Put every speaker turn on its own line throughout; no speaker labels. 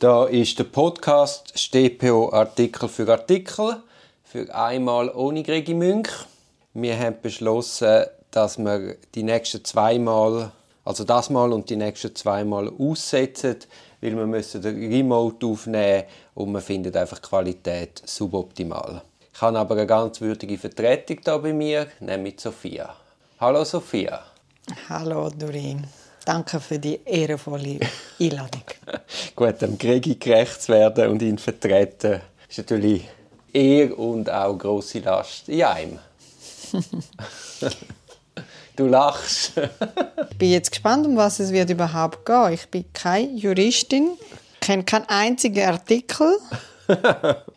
Da ist der Podcast StPO Artikel für Artikel für einmal ohne Gregi Münch. Wir haben beschlossen, dass wir die nächsten zweimal, also das Mal und die nächsten zweimal aussetzen, weil wir müssen den Remote aufnehmen und wir finden einfach Qualität suboptimal. Ich habe aber eine ganz würdige Vertretung da bei mir, nämlich Sophia. Hallo Sophia.
Hallo Doreen. Danke für die ehrenvolle Einladung.
Gut, dem Gregi gerecht zu werden und ihn vertreten, ist natürlich Ehr und auch grosse Last in einem. du lachst.
ich bin jetzt gespannt, um was es wird überhaupt gehen. Ich bin keine Juristin, kenne keinen einzigen Artikel.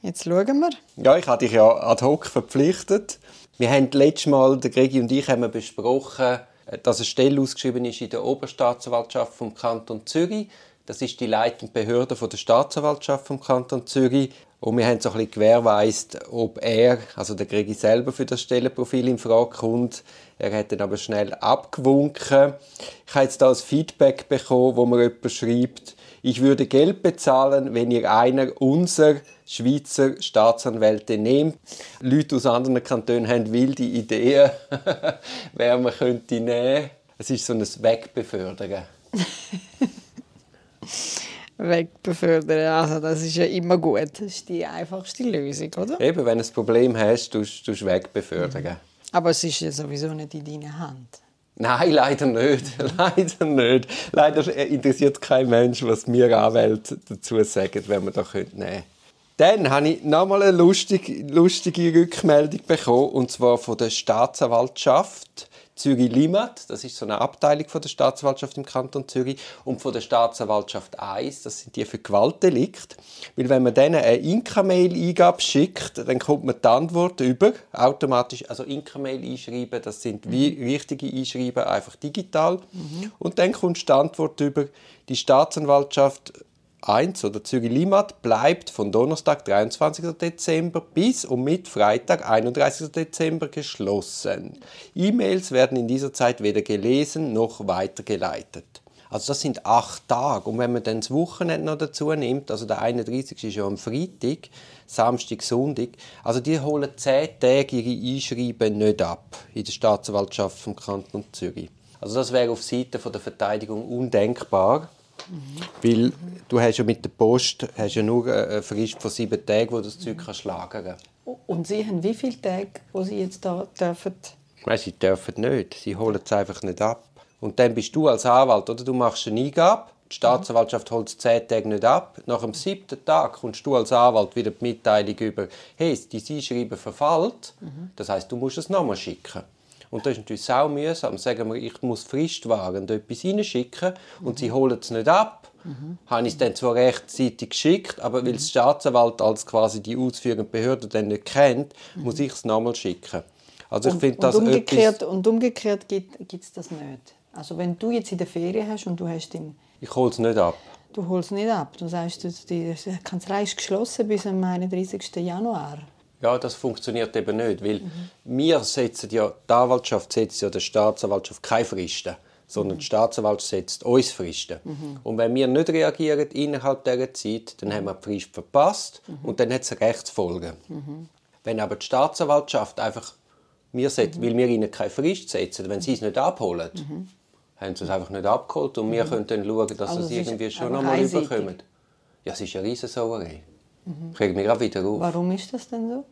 Jetzt schauen wir.
Ja, ich hatte dich ja ad hoc verpflichtet. Wir haben letztes Mal, der Gregi und ich, haben besprochen, dass eine Stelle ausgeschrieben ist in der Oberstaatsanwaltschaft vom Kanton Zürich. Das ist die leitende Behörde der Staatsanwaltschaft vom Kanton Zürich. Und wir haben so ein bisschen gewährleistet, ob er, also der Gregi selber, für das Stellenprofil in Frage kommt. Er hat dann aber schnell abgewunken. Ich habe jetzt da ein Feedback bekommen, wo mir jemand schreibt, ich würde Geld bezahlen, wenn ihr einer unserer Schweizer Staatsanwälte nehmt. Leute aus anderen Kantonen haben wilde Ideen, wer man könnte nehmen. Es ist so ein Wegbefördern.
wegbefördern. Also das ist ja immer gut. Das ist die einfachste Lösung, oder?
Eben, wenn du ein Problem hast, tust du wegbefördern. Mhm.
Aber es ist ja sowieso nicht in deiner Hand.
Nein, leider nicht. leider nicht. Leider interessiert kein Mensch, was wir Anwälte dazu sagen, wenn wir das nehmen können. Dann habe ich nochmal eine lustige, lustige Rückmeldung bekommen, und zwar von der Staatsanwaltschaft. Zürich-Limmat, das ist so eine Abteilung von der Staatsanwaltschaft im Kanton Zürich, und von der Staatsanwaltschaft 1, das sind die für Gewaltdelikt. Weil wenn man denen eine Inka-Mail-Eingabe schickt, dann kommt man die Antwort über, automatisch, also Inka-Mail einschreiben, das sind wie mhm. richtige Einschreiben, einfach digital. Mhm. Und dann kommt die Antwort über, die Staatsanwaltschaft 1 oder Zürich-Limmat bleibt von Donnerstag, 23. Dezember bis und mit Freitag, 31. Dezember geschlossen. E-Mails werden in dieser Zeit weder gelesen noch weitergeleitet. Also das sind acht Tage. Und wenn man dann das Wochenende noch dazu nimmt, also der 31. ist ja am Freitag, Samstag, Sonntag, also die holen zehn Tage ihre Einschreiben nicht ab in der Staatsanwaltschaft vom Kanton Zürich. Also das wäre auf Seite der Verteidigung undenkbar. Mhm. Weil du hast ja mit der Post hast ja nur eine Frist von sieben Tagen, wo du das Zeug kannst lagern
Und Sie haben wie viele Tage, wo Sie jetzt da dürfen?
Nein, sie dürfen nicht. Sie holen es einfach nicht ab. Und dann bist du als Anwalt, oder? Du machst eine Eingabe, die Staatsanwaltschaft holt es zehn Tage nicht ab. Nach dem siebten Tag kommst du als Anwalt wieder die Mitteilung über, hey, dein Einschreiben verfällt. Mhm. Das heißt, du musst es nochmal schicken. Und das ist natürlich sau mühsam. Sagen wir, ich muss fristwahrend etwas reinschicken und mhm. sie holen es nicht ab. Mhm. Habe ich es dann zwar rechtzeitig geschickt, aber weil die Staatsanwalt als quasi die ausführende Behörde dann nicht kennt, mhm. muss ich es nochmal schicken.
Also ich finde das umgekehrt, etwas... Und umgekehrt gibt es das nicht. Also wenn du jetzt in der Ferien hast und du hast den...
Ich hole es nicht ab.
Du holst es nicht ab. Du sagst, die Kanzlei ist geschlossen bis am 31. Januar.
Ja, das funktioniert eben nicht, weil mhm. wir setzen ja, die Anwaltschaft setzt ja der Staatsanwaltschaft keine Fristen, sondern mhm. die Staatsanwaltschaft setzt uns Fristen. Mhm. Und wenn wir nicht reagieren innerhalb dieser Zeit, dann haben wir die Frist verpasst und dann hat es Rechtsfolgen. Wenn aber die Staatsanwaltschaft einfach, wir setzen, weil wir ihnen keine Frist setzen, wenn sie es nicht abholen, haben sie es einfach nicht abgeholt und wir können dann schauen, dass also sie es irgendwie schon noch mal überkommen. Ja, es ist eine Riesensauerei. Mhm. Kriegen wir gerade wieder auf.
Warum ist das denn so?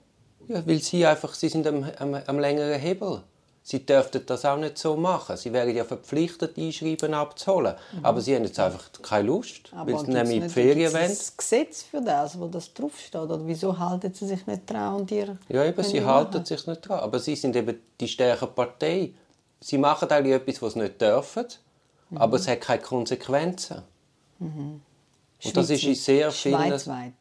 Ja, weil sie einfach, sie sind am, am, am längeren Hebel. Sie dürften das auch nicht so machen. Sie wären ja verpflichtet, Einschreiben abzuholen. Mhm. Aber sie haben jetzt einfach keine Lust, Aber weil sie nämlich in die Ferien wollen.
Gibt Gesetz für das, wo das draufsteht? Oder wieso halten sie sich nicht dran und ihr
Ja, eben, sie halten machen? sich nicht dran. Aber sie sind eben die stärkere Partei. Sie machen eigentlich etwas, was sie nicht dürfen, mhm. aber es hat keine Konsequenzen. Mhm. Und das ist in sehr vielen...
Schweizweit.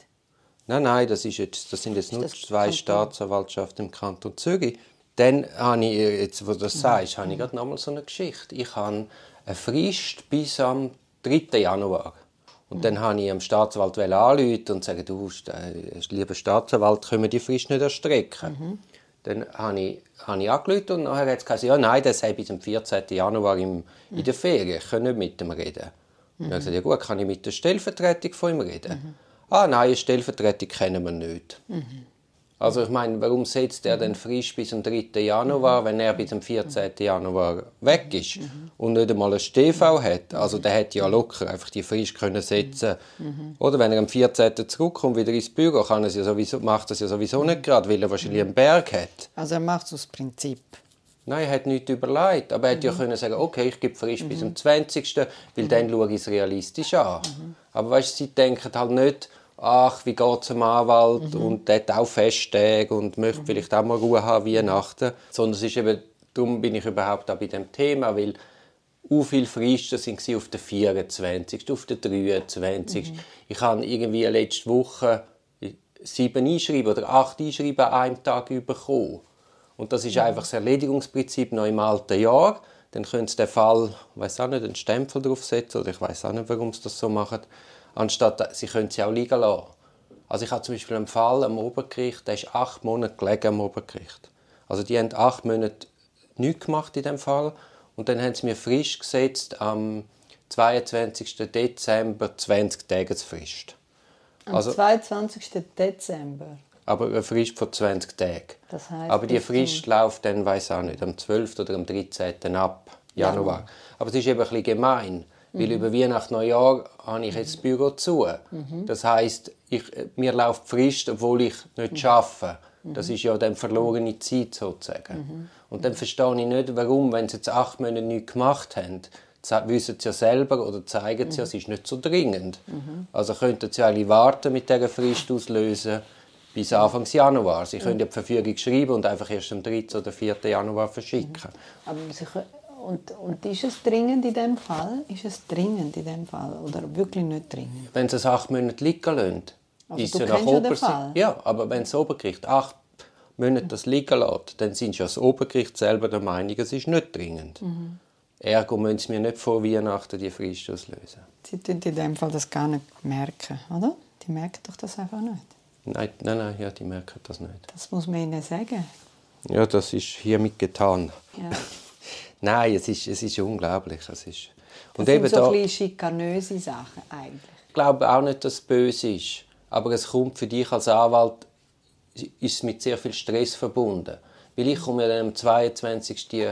Nein, nein, das, ist jetzt, das sind jetzt nur zwei Kanton? Staatsanwaltschaften im Kanton Zürich. Dann habe ich, jetzt, wo du das sagst, habe ich gerade noch mal so eine Geschichte. Ich habe eine Frist bis am 3. Januar. Und dann habe ich am Staatsanwalt anrufen und sagen, du, äh, lieber Staatsanwalt, können wir die Frist nicht erstrecken? Mhm. Dann habe ich, habe ich angerufen und nachher hat es gesagt, ja, nein, das habe bis am 14. Januar im, in der Ferien, ich kann nicht mit ihm reden. Mhm. Ich sagte, ja gut, kann ich mit der Stellvertretung von ihm reden? Mhm. Ah nein, eine Stellvertretung kennen wir nicht. Mhm. Also ich meine, warum setzt er denn frisch bis zum 3. Januar, wenn er bis zum 14. Januar weg ist und nicht einmal ein StV hat? Also der hätte ja locker einfach die frisch können setzen. Oder wenn er am 14. zurückkommt wieder ins Büro, kann er ja sowieso, macht er es ja sowieso nicht gerade, weil er wahrscheinlich einen Berg hat.
Also er macht es aus Prinzip.
Nein, er hat nichts überlegt. Aber er hätte ja können sagen, okay, ich gebe frisch bis zum 20., weil dann schaue ich es realistisch an. Aber weißt, sie denken halt nicht, ach, wie geht es am Anwalt mhm. und der hat auch Festtage und möchte mhm. vielleicht auch mal Ruhe haben, Weihnachten. Sondern es ist eben, darum bin ich überhaupt auch bei dem Thema, weil u viele Fristen sind auf der 24., auf der 23. Mhm. Ich habe irgendwie letzte Woche sieben Einschreiben oder acht Einschreiben an einem Tag bekommen. Und das ist mhm. einfach das Erledigungsprinzip noch im alten Jahr. Dann können Sie den Fall, ich weiß auch nicht, einen Stempel draufsetzen oder ich weiß auch nicht, warum Sie das so machen anstatt sie können sie auch liegen lassen. Also ich habe zum Beispiel einen Fall am Obergericht, der ist acht Monate gelegen am Obergericht. Also die haben acht Monate nichts gemacht in dem Fall und dann haben sie mir frisch gesetzt am 22. Dezember 20 Tage Frist.
Am also, 22. Dezember?
Aber eine Frist von 20 Tagen. Das heißt, aber die Frist läuft dann, weiß auch nicht, am 12. oder am 13. ab Januar. Ja. Aber es ist eben ein bisschen gemein. Weil mhm. über Weihnachten, Neujahr habe ich jetzt das Büro zu. Mhm. Das heisst, ich, mir läuft Frist, obwohl ich nicht mhm. arbeite. Das ist ja dann verlorene Zeit sozusagen. Mhm. Und dann verstehe ich nicht, warum, wenn sie jetzt acht Monate nichts gemacht haben, wissen sie ja selber oder zeigen sie ja, es ist nicht so dringend. Mhm. Also könnten sie eigentlich warten mit dieser Frist auslösen bis Anfang Januar. Sie können ja die Verfügung schreiben und einfach erst am 3. oder 4. Januar verschicken.
Aber sie können und, und ist es dringend in dem Fall? Ist es dringend in dem Fall oder wirklich nicht dringend?
Wenn es acht Monate liegen lassen, also ist ja nach Obergericht. Ja, aber wenn das Obergericht acht Monate das liegen lässt, dann sind ja das Obergericht selber der Meinung, es ist nicht dringend. Mhm. Ergo müssen sie mir nicht vor Weihnachten die Frist auslösen.
Sie tun in dem Fall das gar nicht merken, oder? Die merken doch das einfach nicht.
Nein, nein, nein, ja, die merken das nicht.
Das muss man ihnen sagen.
Ja, das ist hiermit getan. Ja. Nein, es ist, es ist unglaublich. Es ist
und das eben sind so da, ein schikanöse Sachen eigentlich.
Ich glaube auch nicht, dass es böse ist. Aber es kommt für dich als Anwalt ist mit sehr viel Stress verbunden. Weil ich komme ja dann am 22. die,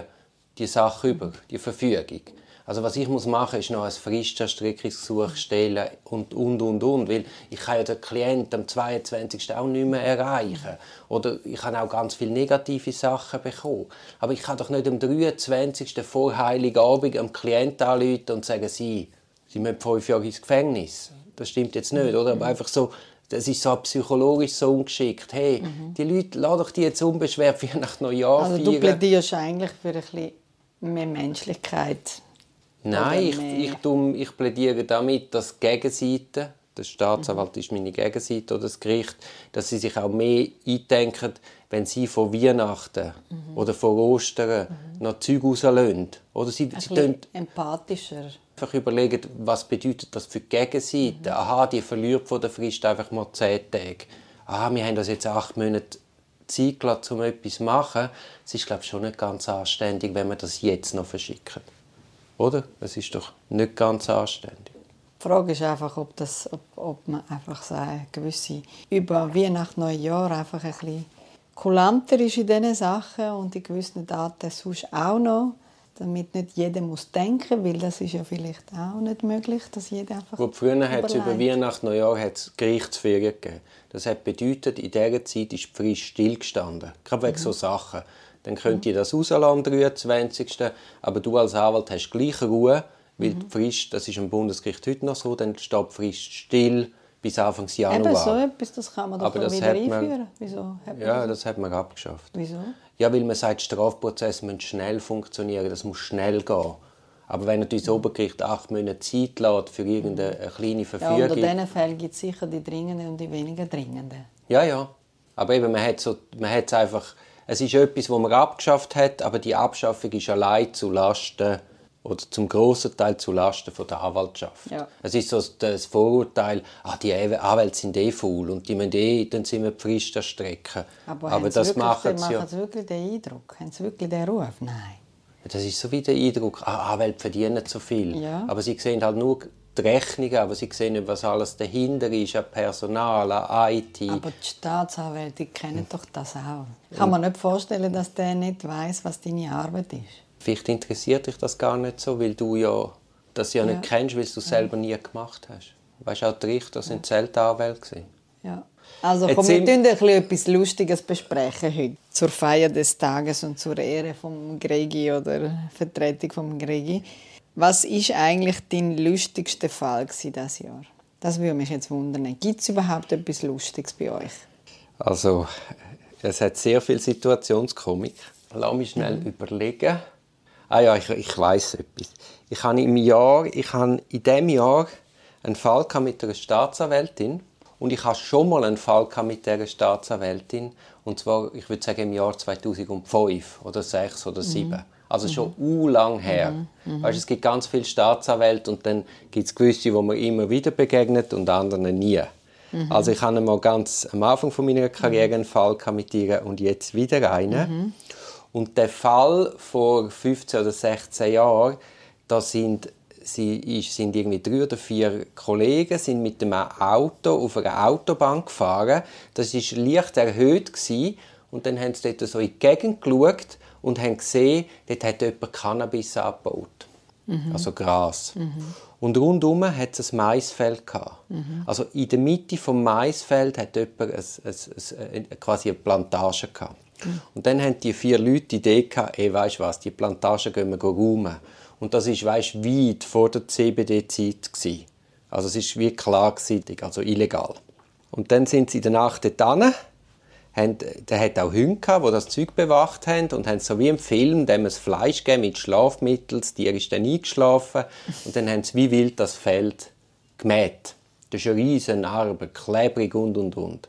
die Sache über, die Verfügung. Also was ich muss machen, ist noch ein Fristerstreckungsgesuch stellen und, und, und, und. Weil ich kann ja den Klienten am 22. auch nicht mehr erreichen. Oder ich habe auch ganz viele negative Sachen bekommen. Aber ich kann doch nicht am 23. vor Heiligabend am Klienten anrufen und sagen, Sie, Sie müssen fünf Jahre ins Gefängnis. Das stimmt jetzt nicht, oder? Aber einfach so, das ist so psychologisch so ungeschickt. Hey, mhm. die Leute, lass doch die jetzt unbeschwert nach Neujahr
also feiern. du plädierst eigentlich für ein bisschen mehr Menschlichkeit
Nein, ich, ich, ich plädiere damit, dass die Gegenseite, der Staatsanwalt mhm. ist meine Gegenseite oder das Gericht, dass sie sich auch mehr eindenken, wenn sie vor Weihnachten mhm. oder vor Ostern mhm. noch Zeug rauslösen. Oder sie,
Ein sie empathischer.
Einfach überlegen, was bedeutet das für die Gegenseite. Mhm. Aha, die verliert von der Frist einfach mal zehn Tage. Aha, wir haben das jetzt acht Monate Zeit gelassen, um etwas zu machen. Es ist, glaube ich, schon nicht ganz anständig, wenn wir das jetzt noch verschicken. Oder? Es ist doch nicht ganz anständig.
Die Frage ist einfach, ob, das, ob, ob man einfach so gewisse über Weihnachten, Neujahr einfach ein bisschen kulanter ist in diesen Sachen und in gewissen Daten sonst auch noch, damit nicht jeder muss denken, weil das ist ja vielleicht auch nicht möglich, dass jeder einfach
Gut, Früher hat es über Weihnachten, Neujahr hat's Gerichtsferien gegeben. Das hat bedeutet, in dieser Zeit ist die Frist stillgestanden. Gerade wegen mhm. so Sachen dann könnt ihr das rauslassen am 23. Aber du als Anwalt hast gleich Ruhe, weil mhm. Frist, das ist am Bundesgericht heute noch so, dann steht Frist still bis Anfang Januar.
Eben so etwas, das kann man doch Aber wieder einführen. Man,
Wieso? ja, das? das hat man abgeschafft.
Wieso?
Ja, weil man sagt, Strafprozesse müssen schnell funktionieren, das muss schnell gehen. Aber wenn natürlich das Obergericht acht Monate Zeit lässt für irgendeine kleine Verfügung... Ja,
unter diesen Fällen gibt es sicher die dringenden und die weniger dringenden.
Ja, ja. Aber eben, man hat, so, man hat es einfach es ist etwas, wo man abgeschafft hat, aber die Abschaffung ist allein zu Lasten oder zum großen Teil zu Lasten von der Anwaltschaft. Ja. Es ist so das Vorurteil, ah, die Anwälte sind eh faul und die müssen eh, dann sind wir die Frist erstrecken.
Aber, aber das machen sie ja. Machen sie wirklich den Eindruck? Haben sie wirklich den Ruf? Nein.
Das ist so wie der Eindruck, ah, Anwälte verdienen zu viel.
Ja.
Aber sie sehen halt nur die Rechnungen, aber sie sehen nicht, was alles dahinter ist, an Personal, an IT.
Aber die Staatsanwälte die kennen doch das auch. Kann man nicht vorstellen, dass der nicht weiß, was deine Arbeit ist.
Vielleicht interessiert dich das gar nicht so, weil du ja das ja,
Ja.
nicht kennst, weil du es selber nie gemacht hast. Weißt du, auch die Richter sind selten Anwälte.
Ja. Also komm, wir
sind-
tun ein bisschen etwas Lustiges besprechen heute. Zur Feier des Tages und zur Ehre vom Gregi oder Vertretung vom Gregi. Was ist eigentlich dein lustigster Fall das Jahr? Das würde mich jetzt wundern. Gibt es überhaupt etwas Lustiges bei euch?
Also, es hat sehr viel Situationskomik. Lass mich schnell überlegen. Ah ja, ich, ich weiß etwas. Ich habe im Jahr, ich habe in diesem Jahr einen Fall mit einer Staatsanwältin und ich hatte schon mal einen Fall mit dieser Staatsanwältin und zwar, ich würde sagen, im Jahr 2005 oder 2006 oder 2007. Also schon u lang her. Weißt, es gibt ganz viele Staatsanwälte und dann gibt es gewisse, wo man immer wieder begegnet und andere nie. Also ich hatte mal ganz am Anfang von meiner Karriere einen Fall mit ihr und jetzt wieder einen. Und der Fall vor 15 oder 16 Jahren, da sind sie ist- sind irgendwie drei oder vier Kollegen sind mit dem Auto auf einer Autobahn gefahren. Das ist leicht erhöht gsi und dann haben sie dort so in die Gegend geschaut und haben gesehen, dort hat jemand Cannabis abgebaut. Also Gras. Und rundum hat es ein Maisfeld gehabt. Also in der Mitte vom Maisfeld hat jemand ein, ein, ein, ein, quasi eine Plantage gehabt. Und dann haben die vier Leute die Idee gehabt, ey, weißt was, die Plantage gehen wir räumen. Und das ist, weißt, weit vor der CBD-Zeit. Also es ist wie klar also illegal. Und dann sind sie in der Nacht dort haben, der hat auch Hunde gehabt, die das Zeug bewacht haben und haben so wie im Film dem es Fleisch gegeben mit Schlafmitteln, das Tier ist dann eingeschlafen und dann haben sie wie wild das Feld gemäht. Das ist eine riesen Narbe, klebrig und und und.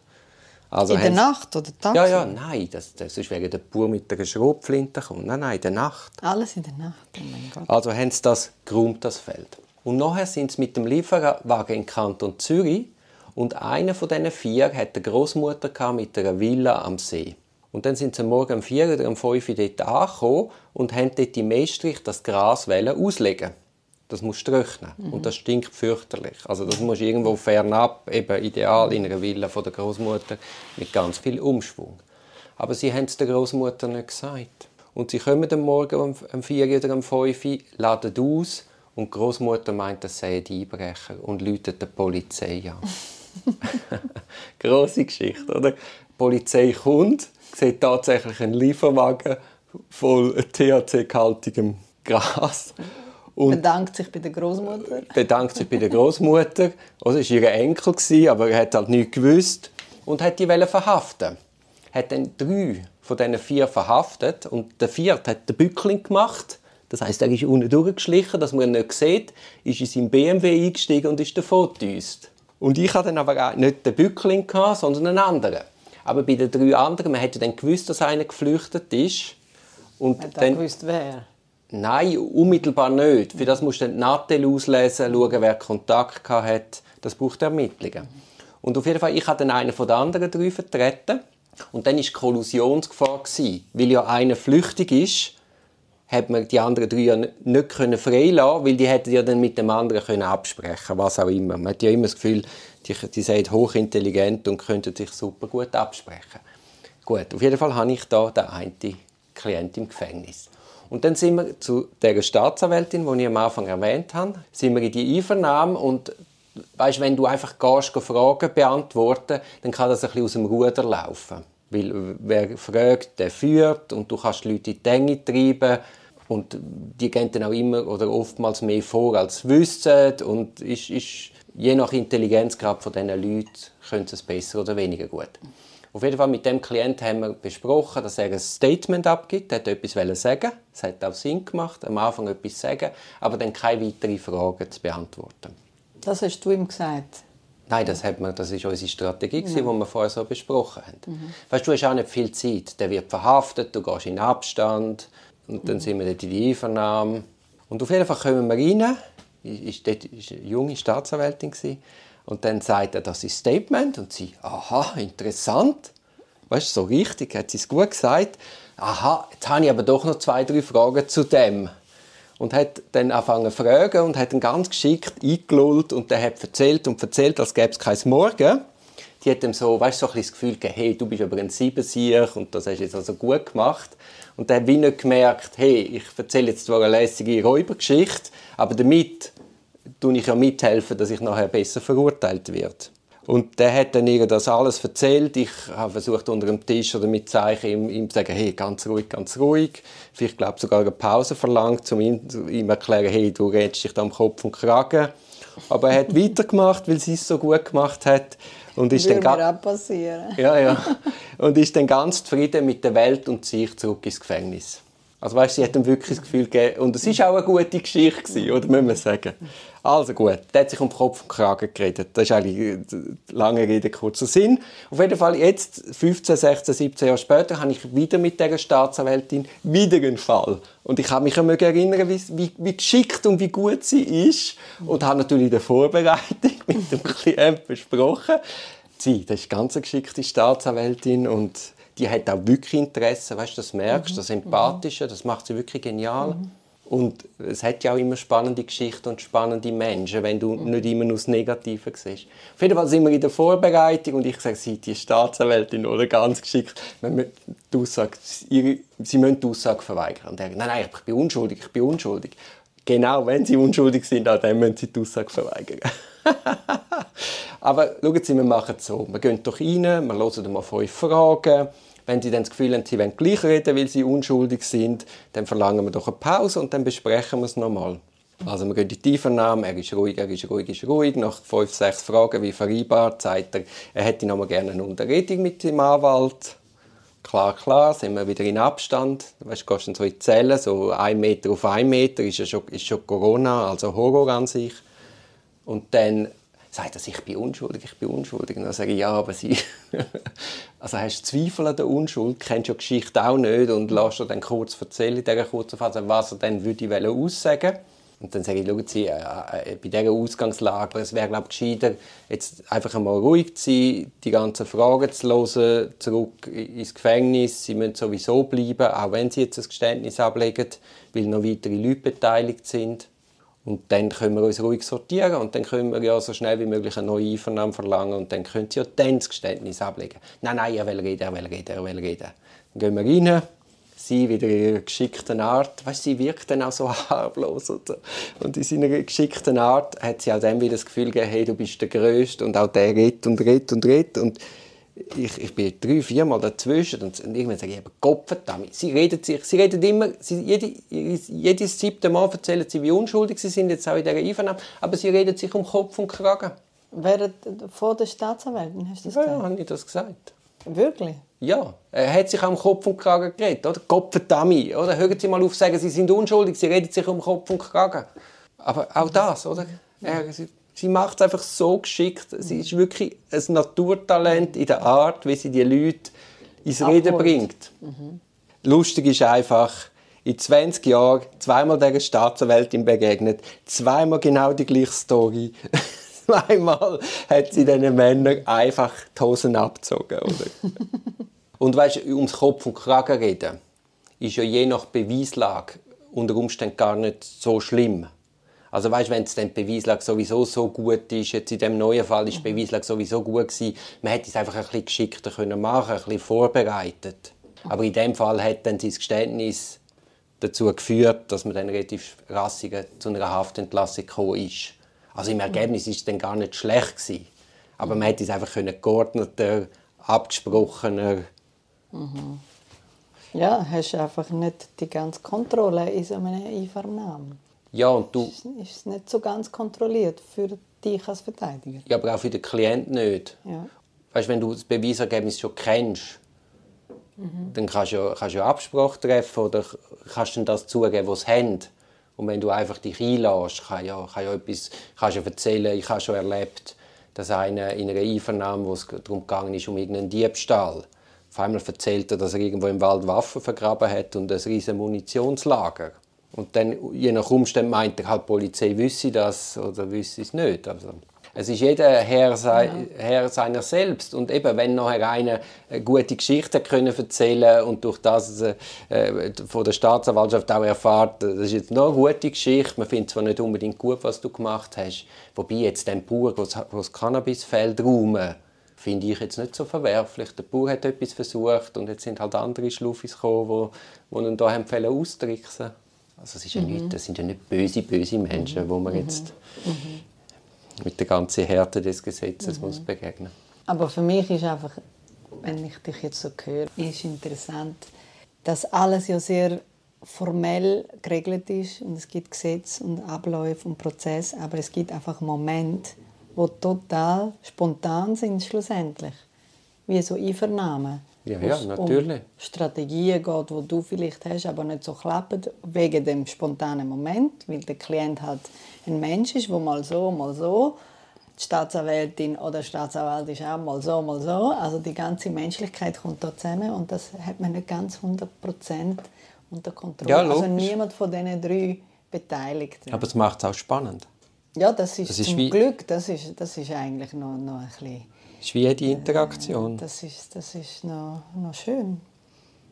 Also
In der Nacht oder tagsüber?
Ja, ja, nein, das, das ist wegen der Bauer mit der Schrotflinte gekommen. Nein, nein, in der Nacht.
Alles in der Nacht. Oh mein Gott.
Also haben sie das geräumt, das Feld. Und nachher sind sie mit dem Lieferwagen in Kanton Zürich und einer von diesen vier hat eine Großmutter mit einer Villa am See. Und dann sind sie am morgen um vier oder um fünf Uhr dort angekommen und haben dort im Estrich das Gras auslegen. Das musst du trocknen. Und das stinkt fürchterlich. Also das musst du irgendwo fernab, eben ideal in einer Villa von der Großmutter mit ganz viel Umschwung. Aber sie haben es der Großmutter nicht gesagt. Und sie kommen am Morgen um, um 4 oder um 5 Uhr, laden aus und die Großmutter meint, das seien die Einbrecher und läutet die Polizei an. Grosse Geschichte, oder? Die Polizei kommt, sieht tatsächlich einen Lieferwagen voll THC-gehaltigem Gras und
Bedankt sich bei der Großmutter.
bedankt sich bei der Großmutter. Also es war ihr Enkel, gewesen, aber er hat halt nichts gewusst und hat die wollen verhaften. Hat dann drei von diesen vier verhaftet und der vierte hat den Bückling gemacht. Das heißt, er ist unten durchgeschlichen, dass man ihn nicht sieht, ist in seinen BMW eingestiegen und ist davon gedüst. Und ich hatte dann aber auch nicht den Bückling, gehabt, sondern einen anderen. Aber bei den drei anderen, man hätte dann gewusst, dass einer geflüchtet ist. Und
Hat er
dann,
gewusst, wer?
Nein, unmittelbar nicht. Für das musst du die Nattel auslesen, schauen, wer Kontakt hat. Das braucht Ermittlungen. Und auf jeden Fall, ich habe dann einen von den anderen drei vertreten. Und dann war die Kollusionsgefahr. gewesen. Weil ja einer flüchtig ist, hat man die anderen drei ja nicht können freilassen weil die hätten ja dann mit dem anderen können absprechen was auch immer. Man hat ja immer das Gefühl, die, die sind hochintelligent und könnten sich super gut absprechen. Gut, auf jeden Fall habe ich da den einen Klient im Gefängnis. Und dann sind wir zu der Staatsanwältin, die ich am Anfang erwähnt habe, sind wir in die Einvernahme und weißt, wenn du einfach gehst, geh Fragen beantworten, dann kann das ein bisschen aus dem Ruder laufen. Weil wer fragt, der führt und du kannst Leute in die Enge treiben und die gehen dann auch immer oder oftmals mehr vor, als wissen und ist, ist, je nach Intelligenzgrad von diesen Leuten können sie es besser oder weniger gut. Auf jeden Fall mit dem Klient haben wir besprochen, dass er ein Statement abgibt. Er hat etwas sagen. Es hat auch Sinn gemacht, am Anfang etwas sagen, aber dann keine weiteren Fragen zu beantworten.
Das hast du ihm gesagt.
Nein, das, hat man, das ist unsere Strategie, die wir vorher so besprochen haben. Weißt, du hast auch nicht viel Zeit. Der wird verhaftet, du gehst in Abstand und dann sind wir dort in die Einvernahme. Und auf jeden Fall kommen wir rein. Ist dort ist eine junge Staatsanwältin gewesen. Und dann sagt er, das ist Statement und sie, aha, interessant. Weißt du, so richtig, hat sie es gut gesagt. aha, jetzt habe ich aber doch noch zwei, drei Fragen zu dem. Und hat dann angefangen zu fragen und hat dann ganz geschickt eingelullt und der hat erzählt und erzählt, als gäbe es kein Morgen. Die hat ihm so, weißt, so ein das Gefühl gegeben, hey, du bist aber ein Siebensieg und das hast du jetzt also gut gemacht. Und der hat wie nicht gemerkt, hey, ich erzähle jetzt zwar eine lässige Räubergeschichte, aber damit tue ich ja mithelfen, dass ich nachher besser verurteilt werde. Und der hat dann ihr das alles erzählt. Ich habe versucht, unter dem Tisch oder mit Zeichen ihm, ihm zu sagen, hey, ganz ruhig, ganz ruhig. Vielleicht, glaube sogar eine Pause verlangt, um ihm, ihm zu erklären, hey, du redest dich da am Kopf und Kragen. Aber er hat weitergemacht, weil sie es so gut gemacht hat.
Und ist Würde dann auch passieren.
Ja, ja. Und ist dann ganz zufrieden mit der Welt und zieht zurück ins Gefängnis. Also weißt, sie hat ihm wirklich das Gefühl gegeben, und es war auch eine gute Geschichte gewesen, oder muss man sagen. Also gut, der hat sich um Kopf und Kragen geredet. Das ist eigentlich lange Rede, kurzer Sinn. Auf jeden Fall jetzt, 15, 16, 17 Jahre später, habe ich wieder mit dieser Staatsanwältin wieder einen Fall. Und ich kann mich erinnern, wie, wie, wie geschickt und wie gut sie ist. Und habe natürlich in der Vorbereitung mit dem Klienten besprochen. Sie, das ist eine ganz geschickte Staatsanwältin und die hat auch wirklich Interesse, weißt, das merkst, mhm. das Empathische, das macht sie wirklich genial. Mhm. Und es hat ja auch immer spannende Geschichten und spannende Menschen, wenn du mhm. nicht immer nur das Negative siehst. Auf jeden Fall sind wir in der Vorbereitung und ich sage, sie die Staatsanwältin oder ganz geschickt, die Aussage, ihre, sie müssen die Aussage verweigern. Und er sagt, nein, nein, ich bin unschuldig, ich bin unschuldig. Genau, wenn sie unschuldig sind, dann müssen sie die Aussage verweigern. Aber schauen Sie, wir machen es so. Wir gehen doch rein, wir hören mal fünf Fragen wenn sie dann das Gefühl haben, sie wollen gleich reden, weil sie unschuldig sind, dann verlangen wir doch eine Pause und dann besprechen wir es nochmal. Also wir gehen in die Tiefernahme, er ist ruhig, er ist ruhig, er ist ruhig. Nach fünf, sechs Fragen, wie vereinbart, sagt er, er hätte noch mal gerne eine Unterredung mit dem Anwalt. Klar, klar, sind wir wieder in Abstand. Weißt, du gehst so in die Zellen, so ein Meter auf ein Meter, ist, ja schon, ist schon Corona, also Horror an sich. Und dann sagt er, ich bin unschuldig, ich bin unschuldig. Und dann sage ich, ja, aber sie... also hast Zweifel an der Unschuld, kennst du die Geschichte auch nicht und lässt dir dann kurz erzählen, in dieser kurzen Phase, was er dann würde aussagen und dann sage ich, schauen Sie, äh, äh, bei dieser Ausgangslage, es wäre, glaube ich, gescheiter, jetzt einfach einmal ruhig zu sein, die ganzen Fragen zu hören, zurück ins Gefängnis. Sie müssen sowieso bleiben, auch wenn Sie jetzt ein Geständnis ablegen, weil noch weitere Leute beteiligt sind. Und dann können wir uns ruhig sortieren und dann können wir ja so schnell wie möglich eine neue Einvernahme verlangen und dann können Sie ja dann das Geständnis ablegen. Nein, nein, er will reden, er will reden, er will reden. Dann gehen wir rein, sie wieder in ihrer geschickten Art, weißt, sie wirkt dann auch so harmlos und, und in seiner geschickten Art hat sie auch dann wieder das Gefühl gegeben, hey, du bist der Größte und auch der redet und redet und redet und ich, ich bin drei, vier Mal dazwischen und, und irgendwann sage ich, aber Gott verdammt, sie reden sich, sie reden immer, sie, jede, jedes siebte Mal erzählen sie, wie unschuldig sie sind, jetzt auch in dieser Einvernahme, aber sie reden sich um Kopf und Kragen.
Während vor der Staatsanwältin hast du das
ja, gesagt? Ja, habe ich das gesagt.
Wirklich?
Ja, er hat sich auch um Kopf und Kragen geredet, oder? Gott verdammt, oder? Hören Sie mal auf sagen, Sie sind unschuldig, Sie reden sich um Kopf und Kragen. Aber auch das, oder? Er, Sie macht es einfach so geschickt. Sie ist wirklich ein Naturtalent in der Art, wie sie die Leute ins Reden bringt. Mhm. Lustig ist einfach, in 20 Jahren zweimal dieser Staatsanwältin begegnet, zweimal genau die gleiche Story. zweimal hat sie diesen Männern einfach die Hosen abgezogen. Oder? und weißt du, ums Kopf und Kragen reden, ist ja je nach Beweislage unter Umständen gar nicht so schlimm. Also weißt, wenn die Beweislage sowieso so gut ist, jetzt in dem neuen Fall ist die mhm. Beweislage sowieso gut gewesen, man hätte es einfach ein bisschen geschickter können machen, ein bisschen vorbereitet. Aber in dem Fall hat dann sein Geständnis dazu geführt, dass man dann relativ rassig zu einer Haftentlassung gekommen ist. Also im Ergebnis ist es dann gar nicht schlecht gewesen. Aber man hätte es einfach können geordneter, abgesprochener.
Mhm. Ja, hast einfach nicht die ganze Kontrolle in so einer Einvernahme.
Ja, und du...
Ist es nicht so ganz kontrolliert für dich als Verteidiger?
Ja, aber auch für den Klienten nicht. Ja. Weißt, wenn du das Beweisergebnis schon kennst, mhm. dann kannst du, ja, kannst du ja Absprache treffen oder kannst du das zugeben, was sie haben. Und wenn du einfach dich einlässt, kann ja, kann ja etwas, kannst du erzählen, ich habe schon erlebt, dass einer in einer Einvernahme, wo es darum ging, ist, um irgendeinen Diebstahl, auf einmal erzählt er, dass er irgendwo im Wald Waffen vergraben hat und ein riesiges Munitionslager. Und dann, je nach Umständen, meint er halt, die Polizei wüsste das oder wüsste es nicht. Also, Es ist jeder Herr, sei, Herr seiner selbst. Und eben, wenn nachher einer eine gute Geschichte können erzählen und durch das äh, von der Staatsanwaltschaft auch erfahrt, das ist jetzt noch eine gute Geschichte, man findet zwar nicht unbedingt gut, was du gemacht hast, wobei jetzt den Bauer, der das Cannabisfeld räumen, finde ich jetzt nicht so verwerflich. Der Bauer hat etwas versucht und jetzt sind halt andere Schluffis gekommen, die, ihn da haben austricksen Also es ist ja mhm. nicht, das sind ja nicht böse, böse Menschen, mhm. wo man jetzt mhm. mit der ganzen Härte des Gesetzes mhm. muss begegnen
Aber für mich ist einfach, wenn ich dich jetzt so höre, ist interessant, dass alles ja sehr formell geregelt ist und es gibt Gesetze und Abläufe und Prozesse, aber es gibt einfach Momente, wo total spontan sind schlussendlich. Wie so Einvernahmen.
Ja, ja, natürlich. Um
Strategien geht, die du vielleicht hast, aber nicht so klappen, wegen dem spontanen Moment, weil der Klient halt ein Mensch ist, der mal so, mal so, die Staatsanwältin oder Staatsanwalt ist auch mal so, mal so. Also die ganze Menschlichkeit kommt da zusammen und das hat man nicht ganz 100% unter Kontrolle. Ja, also niemand von diesen drei Beteiligten.
Aber es macht es auch spannend.
Ja, das ist, das ist zum Glück, das ist, das ist eigentlich noch, noch ein bisschen...
Das ist wie die Interaktion.
Das ist, das ist noch, noch schön.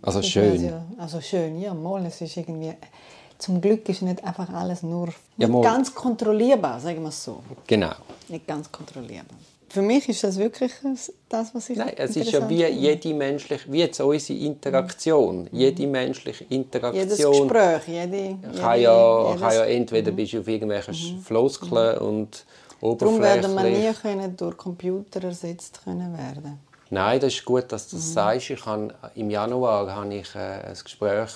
Also schön?
Ja, also schön, ja, mal, es ist irgendwie... Zum Glück ist nicht einfach alles nur ja, ganz kontrollierbar, sagen wir es so.
Genau.
Nicht ganz kontrollierbar. Für mich ist das wirklich das, was ich
Nein, es ist ja wie jede menschliche, wie jetzt unsere Interaktion. Mhm. Jede menschliche Interaktion. Jedes
Gespräch, jede,
kann, ja, jedes, kann ja entweder mhm. bist du auf irgendwelchen mhm. Floskeln mhm. und
Darum werden wir nie können durch Computer ersetzt können werden.
Nein, das ist gut, dass du das mhm. sagst. Ich habe, Im Januar habe ich äh, ein Gespräch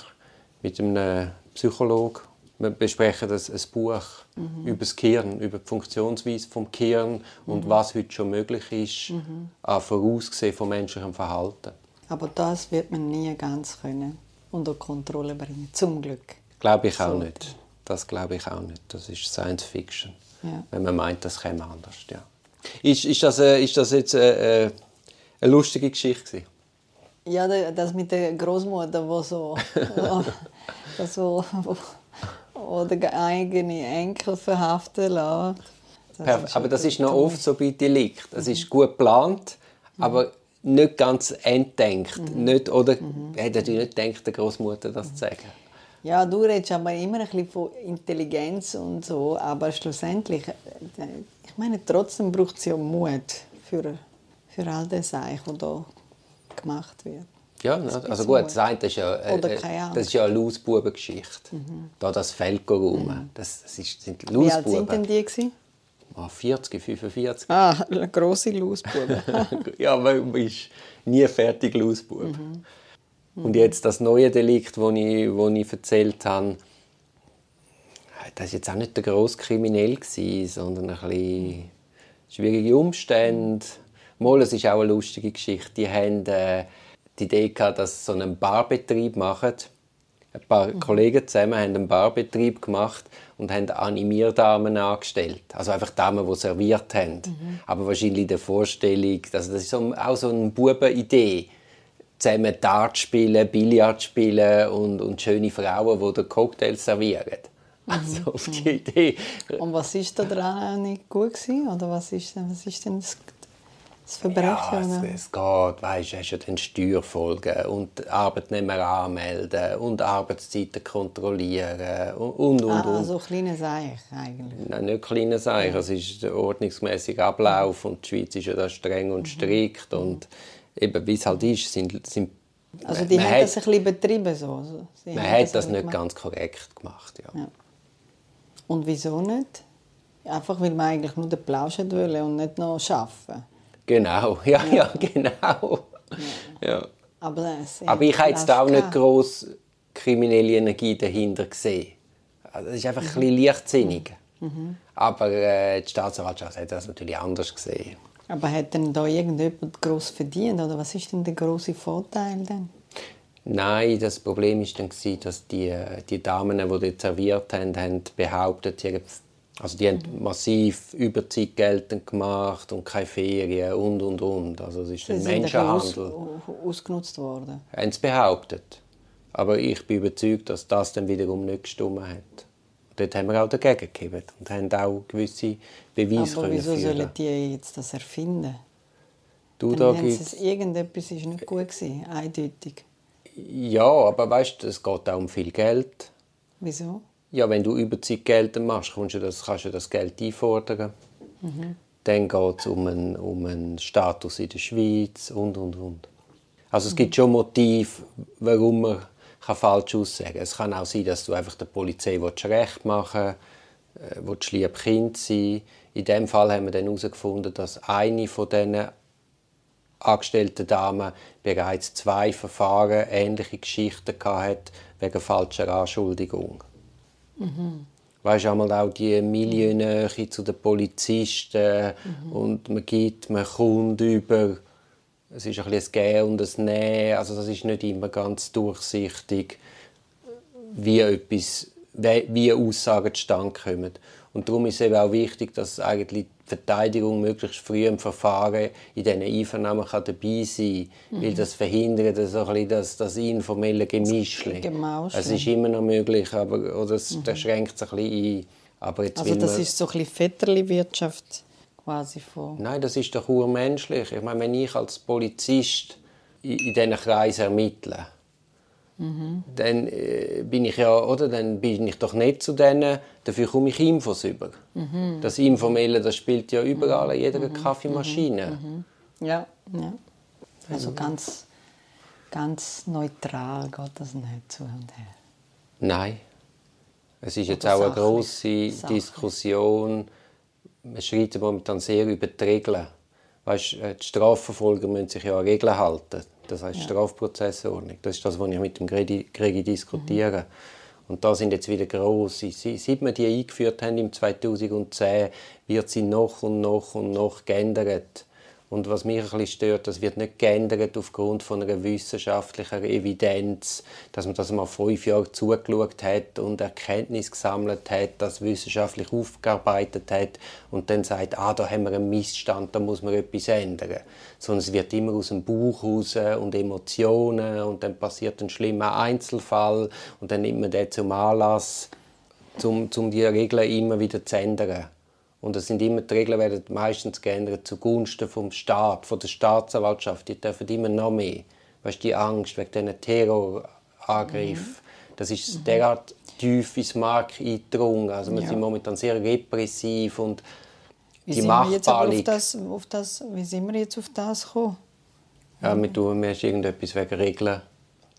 mit einem Psychologen wir besprechen das, ein Buch mhm. über das Gehirn, über die Funktionsweise des Gehirns und mhm. was heute schon möglich ist, mhm. an Vorausgesehen von menschlichem Verhalten.
Aber das wird man nie ganz können unter Kontrolle bringen, zum Glück.
Glaube ich auch nicht. Das glaube ich auch nicht. Das ist Science Fiction, ja. wenn man meint, das käme anders. Ja. Ist, ist, das, äh, ist das jetzt äh, äh eine lustige Geschichte?
Ja, das mit der Großmutter, wo so, das wo, wo oder eigene Enkel verhaften lassen.
Das aber das ist noch oft so bei Delikt. Das ist gut geplant, mhm. aber nicht ganz entdenkt. Mhm. Nicht, oder mhm. hätte natürlich nicht gedacht, der Großmutter das zu sagen.
Ja, du redest aber immer ein bisschen von Intelligenz und so, aber schlussendlich, äh, ich meine, trotzdem braucht es ja Mut für, für all das, was hier gemacht wird.
Ja, also gut, das eine ist ja, äh, äh das ist ja eine Lausbubengeschichte. Mhm. Da das Feld rum. Mhm. Das, das ist, sind
Lausbuben. Wie alt sind denn die? Gewesen?
Oh, 40, 45.
Ah, eine grosse Lausbuben.
ja, man ist nie fertig Lausbub. Mhm. Und jetzt das neue Delikt, das ich, wo ich erzählt habe, das war jetzt auch nicht der grosse Kriminell, sondern ein bisschen schwierige Umstände. Mal, es ist auch eine lustige Geschichte. Die haben... Äh, die Idee gehabt, dass sie so einen Barbetrieb machen. Ein paar mhm. Kollegen zusammen haben einen Barbetrieb gemacht und haben Animierdamen angestellt. Also einfach Damen, die serviert haben. Mhm. Aber wahrscheinlich in der Vorstellung, also das ist so, auch so eine Bubenidee. Zusammen Dart spielen, Billard spielen und, und schöne Frauen, die den Cocktail servieren. Mhm. Also auf die Idee.
Und was ist da dran nicht gut gewesen? Oder was ist, was ist denn das das Verbrechen?
Ja, es, es geht, weißt, du hast ja den Steuerfolgen und Arbeitnehmer anmelden und Arbeitszeiten kontrollieren und und und.
Ah, so kleine Seich eigentlich?
Nein, nicht kleine Seich, es ist der ordnungsmäßige Ablauf und die Schweiz ist ja da streng und mhm. strikt mhm. und eben wie es halt ist, sind, sind
also die haben hat, das ein bisschen betrieben so?
Sie man hat das, das nicht gemacht. ganz korrekt gemacht, ja. ja.
Und wieso nicht? Einfach weil man eigentlich nur den Plausch wollte und nicht noch arbeiten.
Genau, ja, ja, ja genau. Ja. ja. Aber, Aber ich habe jetzt auch nicht gross kriminelle Energie dahinter gesehen. Also, das ist einfach mhm. ein bisschen leichtsinnig. Mhm. Aber äh, die Staatsanwaltschaft hat das natürlich anders gesehen.
Aber hat denn da irgendjemand gross verdient? Oder was ist denn der große Vorteil denn?
Nein, das Problem war dann, dass die, äh, die Damen, die dort serviert haben, haben behauptet, sie also die haben massiv Überzeit geltend gemacht und keine Ferien und und und. Also es ist ein Menschenhandel.
Aus, ausgenutzt worden.
Haben sie behauptet. Aber ich bin überzeugt, dass das dann wiederum nicht gestimmt hat. Dort haben wir auch dagegen gegeben und haben auch gewisse Beweise
Aber wieso
führen.
sollen die jetzt das erfinden?
Du,
Dann
da gibt's-
es, irgendetwas ist nicht gut gewesen, eindeutig.
ja, aber weißt du, es geht auch um viel Geld.
Wieso?
Ja, wenn du Überzeitgeld machst, kannst du das, kannst du das Geld einfordern. Dann geht es um einen, um einen Status in der Schweiz und, und, und. Also es gibt schon Motive, warum man kann falsch aussagen. Es kann auch sein, dass du einfach der Polizei recht machen willst, äh, willst lieb Kind sein. In dem Fall haben wir dann herausgefunden, dass eine von diesen angestellten Damen bereits zwei Verfahren, ähnliche Geschichten hatte, wegen falscher Anschuldigung. Weißt du, einmal auch die Millionäre zu den Polizisten und man gibt, man kommt über. Es ist ein bisschen ein Gehen und ein Nehmen. Also das ist nicht immer ganz durchsichtig, wie etwas, wie Aussagen zustande kommen. Und darum ist es eben auch wichtig, dass eigentlich die Verteidigung möglichst früh im Verfahren in diesen Einvernahmen kann dabei sein kann. Weil das verhindert so ein bisschen das, das informelle Gemischle.
Gemauschle.
Es ist immer noch möglich, aber oder es, das schränkt es ein bisschen ein. Aber jetzt
Also das
man,
ist so ein bisschen Vetterli-Wirtschaft quasi von...
Nein, das ist doch urmenschlich. Ich meine, wenn ich als Polizist in, in diesen Kreis ermittle, dann äh, bin ich ja, oder? Dann bin ich doch nicht zu denen, dafür komme ich Infos über. Das Informelle, das spielt ja überall, in jeder Kaffeemaschine.
Ja, ja. Also ganz, ganz neutral geht das nicht zu und her.
Nein. Es ist jetzt auch eine
Sachlich.
Diskussion. Man schreitet momentan sehr über die Regeln. Weißt, äh, die Strafverfolger müssen sich ja an Regeln halten. Das heißt Strafprozessordnung. Das ist das, was ich mit dem Gregi, diskutiere. Und da sind jetzt wieder grosse. Seit wir die eingeführt haben im 2010, wird sie noch und noch und noch geändert. Und was mich ein bisschen stört, das wird nicht geändert aufgrund von einer wissenschaftlichen Evidenz, dass man das mal fünf Jahre zugeschaut hat und Erkenntnis gesammelt hat, das wissenschaftlich aufgearbeitet hat und dann sagt, ah, da haben wir einen Missstand, da muss man etwas ändern. Sondern es wird immer aus dem Bauch raus und Emotionen und dann passiert ein schlimmer Einzelfall und dann nimmt man den zum Anlass, um, um die Regeln immer wieder zu ändern. Und es sind immer, die Regeln werden meistens geändert zugunsten vom Staat, von der Staatsanwaltschaft. Die dürfen immer noch mehr. Weißt du, die Angst wegen diesen Terrorangriffen, das ist derart tief ins Mark eingedrungen. Also wir
Ja.
sind momentan sehr repressiv und
Wie
die
sind wir jetzt aber auf
Machtballung.
das, auf das, wie sind wir jetzt auf das gekommen?
Ja, wir tun mir irgendetwas wegen Regeln.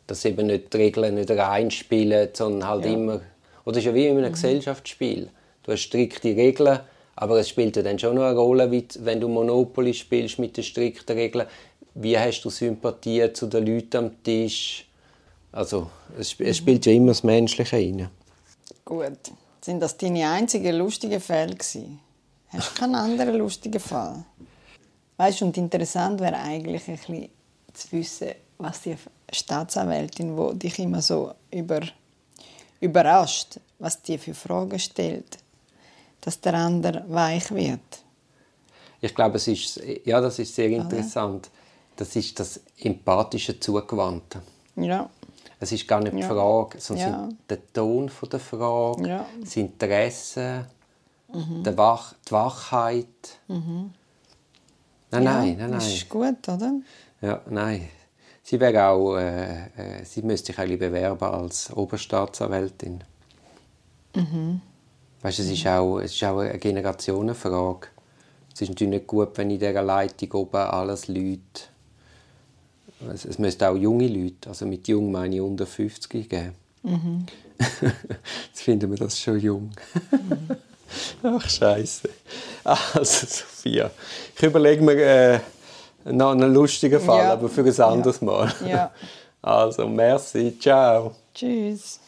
Dass eben nicht die Regeln nicht reinspielen, sondern halt
Ja.
immer. Oder es ist ja wie in einem Gesellschaftsspiel. Du hast strikte Regeln, aber es spielt ja dann schon noch eine Rolle, wenn du Monopoly spielst mit den strikten Regeln. Wie hast du Sympathie zu den Leuten am Tisch? Also, es, es spielt ja immer das Menschliche rein.
Gut. Sind das deine einzigen lustigen Fälle gewesen? Hast du keinen anderen lustigen Fall? Weißt und interessant wäre eigentlich ein bisschen zu wissen, was die Staatsanwältin, die dich immer so über, überrascht, was die für Fragen stellt, dass der andere weich wird.
Ich glaube, es ist, ja, das ist sehr interessant. Das ist das empathische Zugewandte.
Ja,
Es ist gar nicht die
Ja.
Frage, sondern
Ja.
der Ton von der Frage,
Ja.
das Interesse, der Wach, die Wachheit. Nein, nein, nein,
das
nein.
ist gut, oder?
Ja, nein. Sie wäre auch, äh, äh, sie müsste sich eigentlich bewerben als Oberstaatsanwältin. Weißt, es ist auch, es ist auch eine Generationenfrage. Es ist natürlich nicht gut, wenn in dieser Leitung oben alles Leute. Es, es müsste auch junge Leute, also mit jung meine ich unter 50 geben. Jetzt finden wir das schon jung. Ach, Scheiße. Also, Sophia, ich überlege mir äh, noch einen lustigen Fall,
Ja.
aber für ein anderes Mal.
Ja.
Also, merci, ciao.
Tschüss.